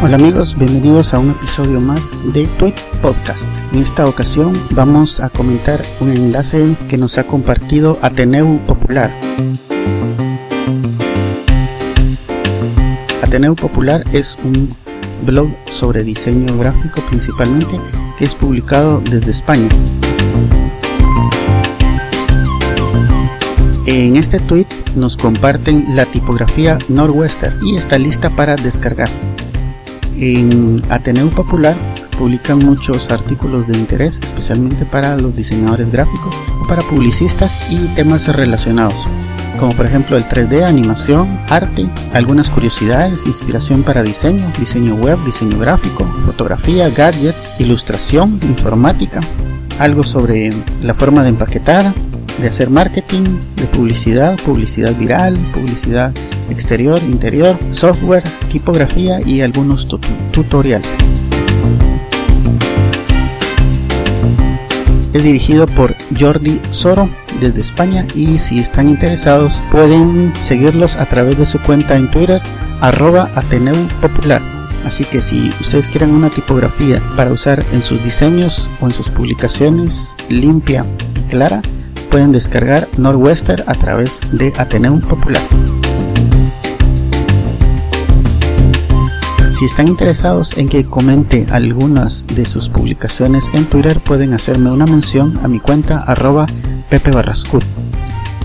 Hola amigos, bienvenidos a un episodio más de Tweet Podcast. En esta ocasión vamos a comentar un enlace que nos ha compartido Ateneu Popular. Ateneu Popular es un blog sobre diseño gráfico principalmente que es publicado desde España. En este tweet nos comparten la tipografía Northwestern y está lista para descargar. En Ateneo Popular publican muchos artículos de interés, especialmente para los diseñadores gráficos para publicistas y temas relacionados, como por ejemplo el 3D, animación, arte, algunas curiosidades, inspiración para diseño, diseño web, diseño gráfico, fotografía, gadgets, ilustración, informática, algo sobre la forma de empaquetar, de hacer marketing, de publicidad, publicidad viral, publicidad exterior, interior, software, tipografía y algunos tutoriales. Es dirigido por Jordi Soro desde España y si están interesados pueden seguirlos a través de su cuenta en Twitter arroba Ateneu Popular. Así que si ustedes quieren una tipografía para usar en sus diseños o en sus publicaciones limpia y clara, pueden descargar Northwestern a través de Ateneo Popular. Si están interesados en que comente algunas de sus publicaciones en Twitter, pueden hacerme una mención a mi cuenta arroba Pepe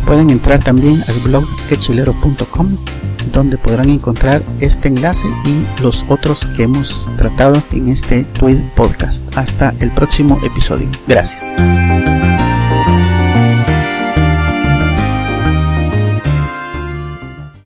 Pueden entrar también al blog quechilero.com donde podrán encontrar este enlace y los otros que hemos tratado en este tweet podcast. Hasta el próximo episodio. Gracias.